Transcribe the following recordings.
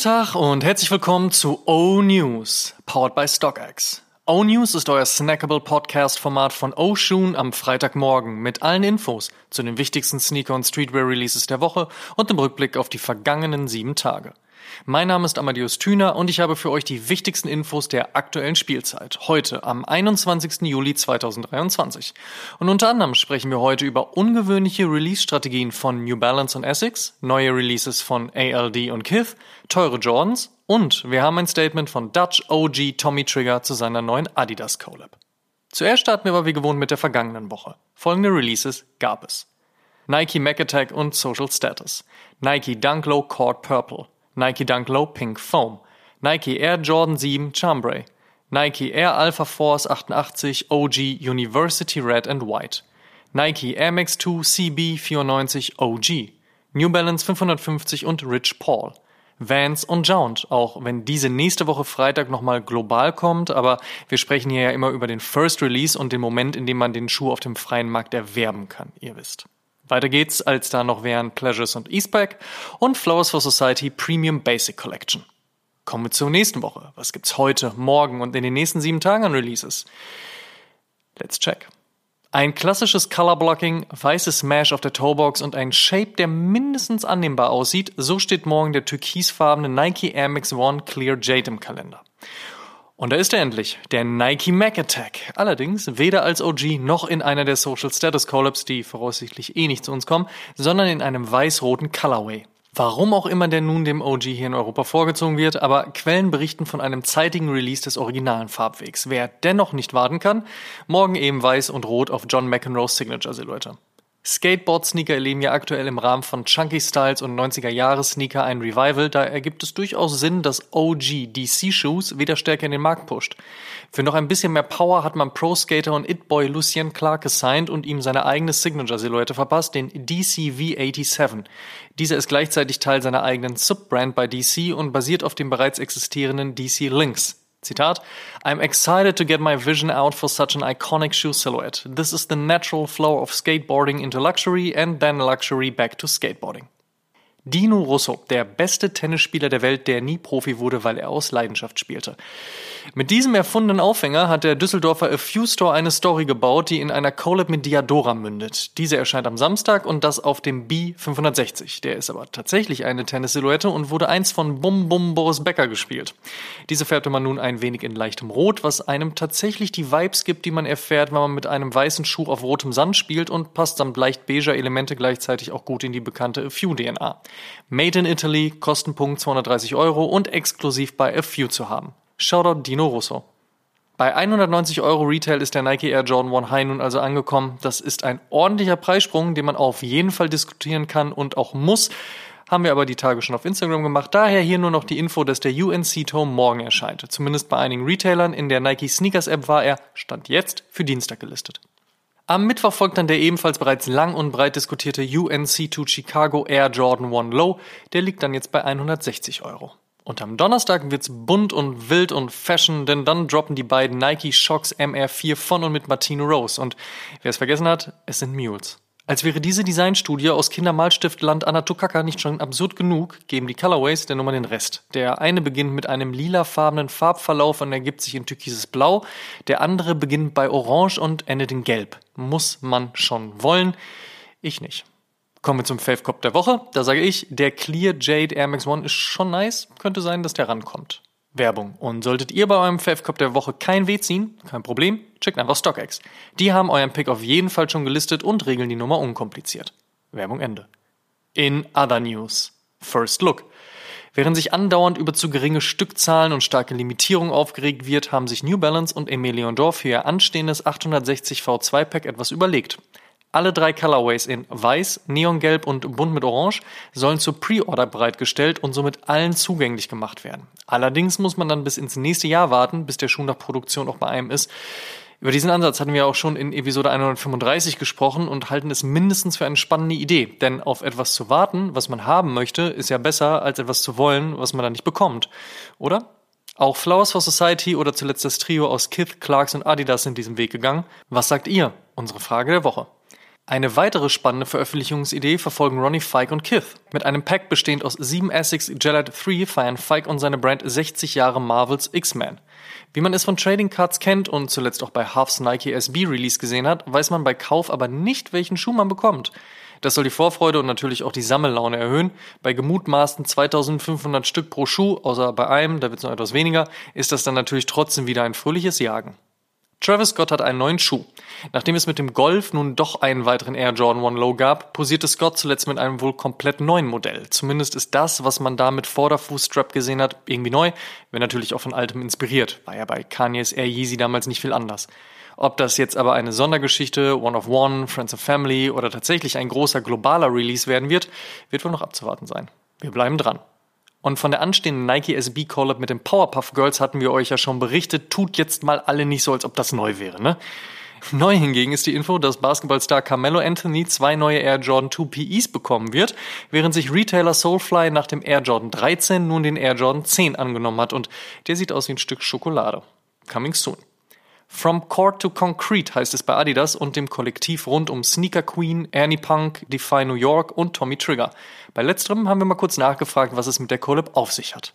Tag und herzlich willkommen zu O News, powered by StockX. O News ist euer snackable Podcast-Format von O am Freitagmorgen mit allen Infos zu den wichtigsten Sneaker- und Streetwear-Releases der Woche und dem Rückblick auf die vergangenen sieben Tage. Mein Name ist Amadeus Thüner und ich habe für euch die wichtigsten Infos der aktuellen Spielzeit. Heute am 21. Juli 2023. Und unter anderem sprechen wir heute über ungewöhnliche Release-Strategien von New Balance und Essex, neue Releases von ALD und Kith, teure Jordans und wir haben ein Statement von Dutch OG Tommy Trigger zu seiner neuen Adidas Collab. Zuerst starten wir aber wie gewohnt mit der vergangenen Woche. Folgende Releases gab es. Nike Mac Attack und Social Status. Nike Dunk Low Cord Purple. Nike Dunk Low Pink Foam, Nike Air Jordan 7 Chambray, Nike Air Alpha Force 88 OG University Red and White, Nike Air Max 2 CB 94 OG, New Balance 550 und Rich Paul, Vans und Jount, auch wenn diese nächste Woche Freitag nochmal global kommt, aber wir sprechen hier ja immer über den First Release und den Moment, in dem man den Schuh auf dem freien Markt erwerben kann, ihr wisst. Weiter geht's, als da noch wären Pleasures und Eastpack und Flowers for Society Premium Basic Collection. Kommen wir zur nächsten Woche. Was gibt's heute, morgen und in den nächsten sieben Tagen an Releases? Let's check. Ein klassisches Color Blocking, weißes Smash auf der Toebox und ein Shape, der mindestens annehmbar aussieht, so steht morgen der türkisfarbene Nike Air Max One Clear Jade im Kalender. Und da ist er endlich, der Nike Mac Attack. Allerdings weder als OG noch in einer der Social Status Collabs, die voraussichtlich eh nicht zu uns kommen, sondern in einem weiß-roten Colorway. Warum auch immer der nun dem OG hier in Europa vorgezogen wird, aber Quellen berichten von einem zeitigen Release des originalen Farbwegs. Wer dennoch nicht warten kann, morgen eben weiß und rot auf John McEnroe's Signature Silhouette. Skateboard-Sneaker erleben ja aktuell im Rahmen von Chunky Styles und 90er-Jahres-Sneaker ein Revival, da ergibt es durchaus Sinn, dass OG DC-Shoes wieder stärker in den Markt pusht. Für noch ein bisschen mehr Power hat man Pro-Skater und It-Boy Lucien Clark gesigned und ihm seine eigene Signature-Silhouette verpasst, den DC V87. Dieser ist gleichzeitig Teil seiner eigenen Sub-Brand bei DC und basiert auf dem bereits existierenden DC Lynx. Zitat, I'm excited to get my vision out for such an iconic shoe silhouette. This is the natural flow of skateboarding into luxury and then luxury back to skateboarding. Dino Russo, der beste Tennisspieler der Welt, der nie Profi wurde, weil er aus Leidenschaft spielte. Mit diesem erfundenen Aufhänger hat der Düsseldorfer A Few Store eine Story gebaut, die in einer Collab mit Diadora mündet. Diese erscheint am Samstag und das auf dem B560. Der ist aber tatsächlich eine Tennissilhouette und wurde einst von Bum Bum Boris Becker gespielt. Diese färbte man nun ein wenig in leichtem Rot, was einem tatsächlich die Vibes gibt, die man erfährt, wenn man mit einem weißen Schuh auf rotem Sand spielt und passt samt leicht beiger Elemente gleichzeitig auch gut in die bekannte A Few DNA. Made in Italy, Kostenpunkt 230 Euro und exklusiv bei A Few zu haben. Shoutout Dino Russo. Bei 190 Euro Retail ist der Nike Air Jordan 1 High nun also angekommen. Das ist ein ordentlicher Preissprung, den man auf jeden Fall diskutieren kann und auch muss. Haben wir aber die Tage schon auf Instagram gemacht. Daher hier nur noch die Info, dass der UNC Tome morgen erscheint. Zumindest bei einigen Retailern. In der Nike Sneakers App war er, stand jetzt, für Dienstag gelistet. Am Mittwoch folgt dann der ebenfalls bereits lang und breit diskutierte UNC2 Chicago Air Jordan 1 Low. Der liegt dann jetzt bei 160 Euro. Und am Donnerstag wird's bunt und wild und fashion, denn dann droppen die beiden Nike Shocks MR4 von und mit Martino Rose. Und wer es vergessen hat, es sind Mules. Als wäre diese Designstudie aus Kindermalstiftland Anatukaka nicht schon absurd genug, geben die Colorways der Nummer den Rest. Der eine beginnt mit einem lilafarbenen Farbverlauf und ergibt sich in türkises Blau. Der andere beginnt bei Orange und endet in Gelb. Muss man schon wollen. Ich nicht. Kommen wir zum Fave Cop der Woche. Da sage ich, der Clear Jade Air Max One ist schon nice. Könnte sein, dass der rankommt. Werbung. Und solltet ihr bei eurem Fave Cop der Woche kein Weh ziehen, kein Problem, checkt einfach StockX. Die haben euren Pick auf jeden Fall schon gelistet und regeln die Nummer unkompliziert. Werbung Ende. In other news. First Look. Während sich andauernd über zu geringe Stückzahlen und starke Limitierung aufgeregt wird, haben sich New Balance und Emilion Dorf für ihr anstehendes 860 V2 Pack etwas überlegt. Alle drei Colorways in Weiß, Neongelb und Bunt mit Orange sollen zur Pre-Order bereitgestellt und somit allen zugänglich gemacht werden. Allerdings muss man dann bis ins nächste Jahr warten, bis der Schuh nach Produktion auch bei einem ist. Über diesen Ansatz hatten wir auch schon in Episode 135 gesprochen und halten es mindestens für eine spannende Idee. Denn auf etwas zu warten, was man haben möchte, ist ja besser, als etwas zu wollen, was man dann nicht bekommt. Oder? Auch Flowers for Society oder zuletzt das Trio aus Kith, Clarks und Adidas sind diesen Weg gegangen. Was sagt ihr? Unsere Frage der Woche. Eine weitere spannende Veröffentlichungsidee verfolgen Ronnie Fike und Kith. Mit einem Pack bestehend aus sieben Essex Gelad 3 feiern Fike und seine Brand 60 Jahre Marvels X-Men. Wie man es von Trading Cards kennt und zuletzt auch bei Huffs Nike SB Release gesehen hat, weiß man bei Kauf aber nicht, welchen Schuh man bekommt. Das soll die Vorfreude und natürlich auch die Sammellaune erhöhen. Bei gemutmaßten 2500 Stück pro Schuh, außer bei einem, da wird es noch etwas weniger, ist das dann natürlich trotzdem wieder ein fröhliches Jagen. Travis Scott hat einen neuen Schuh. Nachdem es mit dem Golf nun doch einen weiteren Air Jordan 1 Low gab, posierte Scott zuletzt mit einem wohl komplett neuen Modell. Zumindest ist das, was man da mit Vorderfußstrap gesehen hat, irgendwie neu, wenn natürlich auch von altem inspiriert. War ja bei Kanye's Air Yeezy damals nicht viel anders. Ob das jetzt aber eine Sondergeschichte, One of One, Friends of Family oder tatsächlich ein großer globaler Release werden wird, wird wohl noch abzuwarten sein. Wir bleiben dran. Und von der anstehenden Nike SB Collab mit den Powerpuff Girls hatten wir euch ja schon berichtet. Tut jetzt mal alle nicht so, als ob das neu wäre, ne? Neu hingegen ist die Info, dass Basketballstar Carmelo Anthony zwei neue Air Jordan 2 PEs bekommen wird, während sich Retailer Soulfly nach dem Air Jordan 13 nun den Air Jordan 10 angenommen hat und der sieht aus wie ein Stück Schokolade. Coming soon. From Court to Concrete heißt es bei Adidas und dem Kollektiv rund um Sneaker Queen, Ernie Punk, Defy New York und Tommy Trigger. Bei letzterem haben wir mal kurz nachgefragt, was es mit der Collab auf sich hat.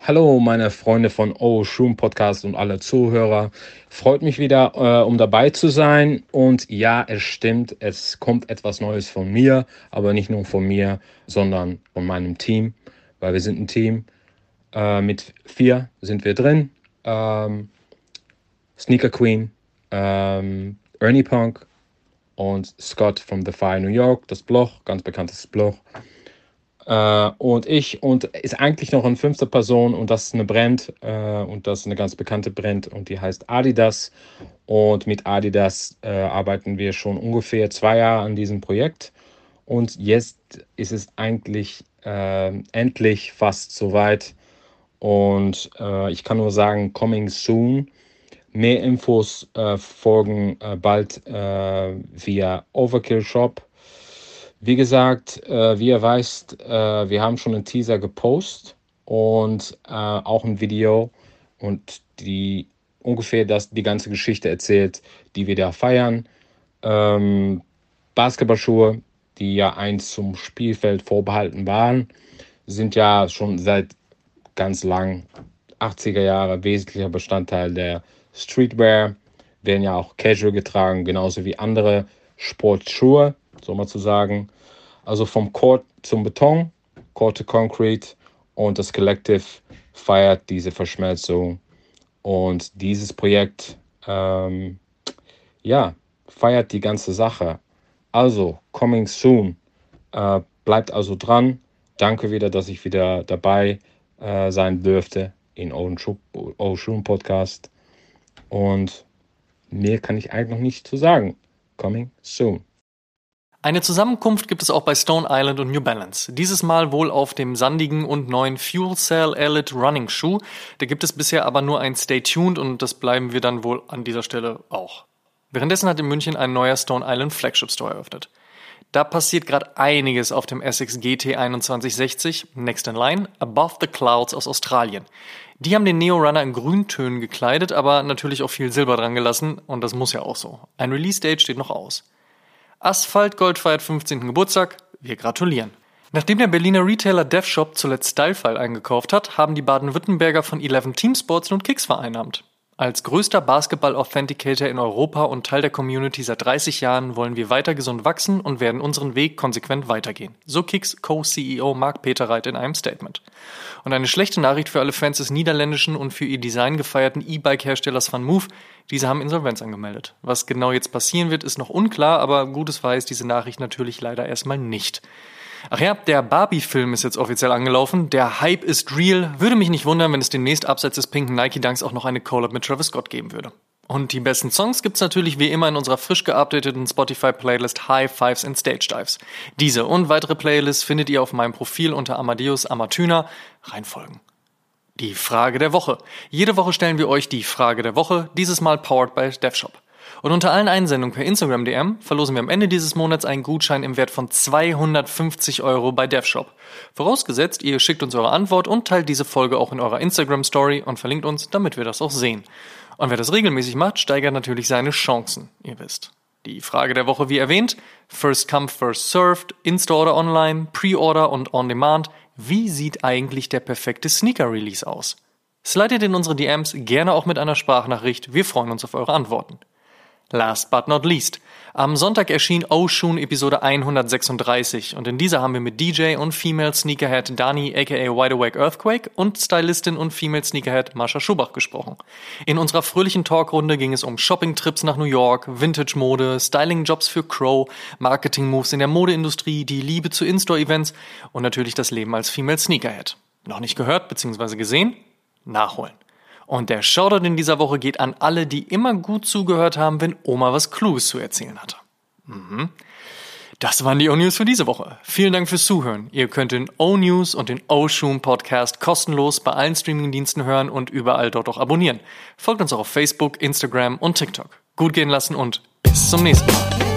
Hallo, meine Freunde von Oh Shroom Podcast und alle Zuhörer. Freut mich wieder, äh, um dabei zu sein. Und ja, es stimmt, es kommt etwas Neues von mir, aber nicht nur von mir, sondern von meinem Team, weil wir sind ein Team. Äh, mit vier sind wir drin. Ähm, Sneaker Queen, ähm, Ernie Punk und Scott from The Fire New York, das Bloch, ganz bekanntes Bloch. Äh, und ich und ist eigentlich noch eine fünfte Person und das ist eine Brand äh, und das ist eine ganz bekannte Brand und die heißt Adidas. Und mit Adidas äh, arbeiten wir schon ungefähr zwei Jahre an diesem Projekt. Und jetzt ist es eigentlich äh, endlich fast soweit. Und äh, ich kann nur sagen, coming soon. Mehr Infos äh, folgen äh, bald äh, via Overkill Shop. Wie gesagt, äh, wie ihr weißt, äh, wir haben schon einen Teaser gepostet und äh, auch ein Video und die ungefähr das, die ganze Geschichte erzählt, die wir da feiern. Ähm, Basketballschuhe, die ja einst zum Spielfeld vorbehalten waren, sind ja schon seit ganz lang 80er Jahre wesentlicher Bestandteil der Streetwear werden ja auch casual getragen, genauso wie andere Sportschuhe, so mal zu sagen. Also vom Court zum Beton, Court to Concrete und das Collective feiert diese Verschmelzung. Und dieses Projekt, ähm, ja, feiert die ganze Sache. Also, coming soon. Äh, bleibt also dran. Danke wieder, dass ich wieder dabei äh, sein dürfte in Ocean Podcast. Und mehr kann ich eigentlich noch nicht zu sagen. Coming soon. Eine Zusammenkunft gibt es auch bei Stone Island und New Balance. Dieses Mal wohl auf dem sandigen und neuen Fuel Cell Elite Running Shoe. Da gibt es bisher aber nur ein Stay Tuned und das bleiben wir dann wohl an dieser Stelle auch. Währenddessen hat in München ein neuer Stone Island Flagship Store eröffnet. Da passiert gerade einiges auf dem Essex GT 2160 Next in Line Above the Clouds aus Australien. Die haben den Neo Runner in Grüntönen gekleidet, aber natürlich auch viel Silber dran gelassen und das muss ja auch so. Ein Release-Date steht noch aus. Asphalt Gold feiert 15. Geburtstag. Wir gratulieren. Nachdem der Berliner Retailer DevShop zuletzt Stylefile eingekauft hat, haben die Baden-Württemberger von 11 Teamsports nun Kicks vereinnahmt. Als größter Basketball-Authenticator in Europa und Teil der Community seit 30 Jahren wollen wir weiter gesund wachsen und werden unseren Weg konsequent weitergehen. So Kicks Co-CEO Marc Peterreit in einem Statement. Und eine schlechte Nachricht für alle Fans des niederländischen und für ihr Design gefeierten E-Bike-Herstellers Van Move. Diese haben Insolvenz angemeldet. Was genau jetzt passieren wird, ist noch unklar, aber Gutes weiß diese Nachricht natürlich leider erstmal nicht. Ach ja, der Barbie-Film ist jetzt offiziell angelaufen. Der Hype ist real. Würde mich nicht wundern, wenn es demnächst abseits des pinken Nike Dunks auch noch eine Collab mit Travis Scott geben würde. Und die besten Songs gibt's natürlich wie immer in unserer frisch geupdateten Spotify-Playlist High Fives and Stage Dives. Diese und weitere Playlists findet ihr auf meinem Profil unter Amadeus Amatuna. Reinfolgen. Die Frage der Woche. Jede Woche stellen wir euch die Frage der Woche, dieses Mal powered by DevShop. Und unter allen Einsendungen per Instagram DM verlosen wir am Ende dieses Monats einen Gutschein im Wert von 250 Euro bei DevShop. Vorausgesetzt, ihr schickt uns eure Antwort und teilt diese Folge auch in eurer Instagram Story und verlinkt uns, damit wir das auch sehen. Und wer das regelmäßig macht, steigert natürlich seine Chancen, ihr wisst. Die Frage der Woche wie erwähnt, First Come, First Served, Insta oder Online, Pre-Order und On Demand, wie sieht eigentlich der perfekte Sneaker-Release aus? Slidet in unsere DMs gerne auch mit einer Sprachnachricht, wir freuen uns auf eure Antworten. Last but not least, am Sonntag erschien Oshun Episode 136 und in dieser haben wir mit DJ und Female Sneakerhead Dani aka Wide Awake Earthquake und Stylistin und Female Sneakerhead Marsha Schubach gesprochen. In unserer fröhlichen Talkrunde ging es um Shopping-Trips nach New York, Vintage-Mode, Styling-Jobs für Crow, Marketing-Moves in der Modeindustrie, die Liebe zu In-Store-Events und natürlich das Leben als Female Sneakerhead. Noch nicht gehört bzw. gesehen? Nachholen. Und der Shoutout in dieser Woche geht an alle, die immer gut zugehört haben, wenn Oma was Kluges zu erzählen hatte. Mhm. Das waren die O-News für diese Woche. Vielen Dank fürs Zuhören. Ihr könnt den O-News und den O-Shoom Podcast kostenlos bei allen Streamingdiensten hören und überall dort auch abonnieren. Folgt uns auch auf Facebook, Instagram und TikTok. Gut gehen lassen und bis zum nächsten Mal.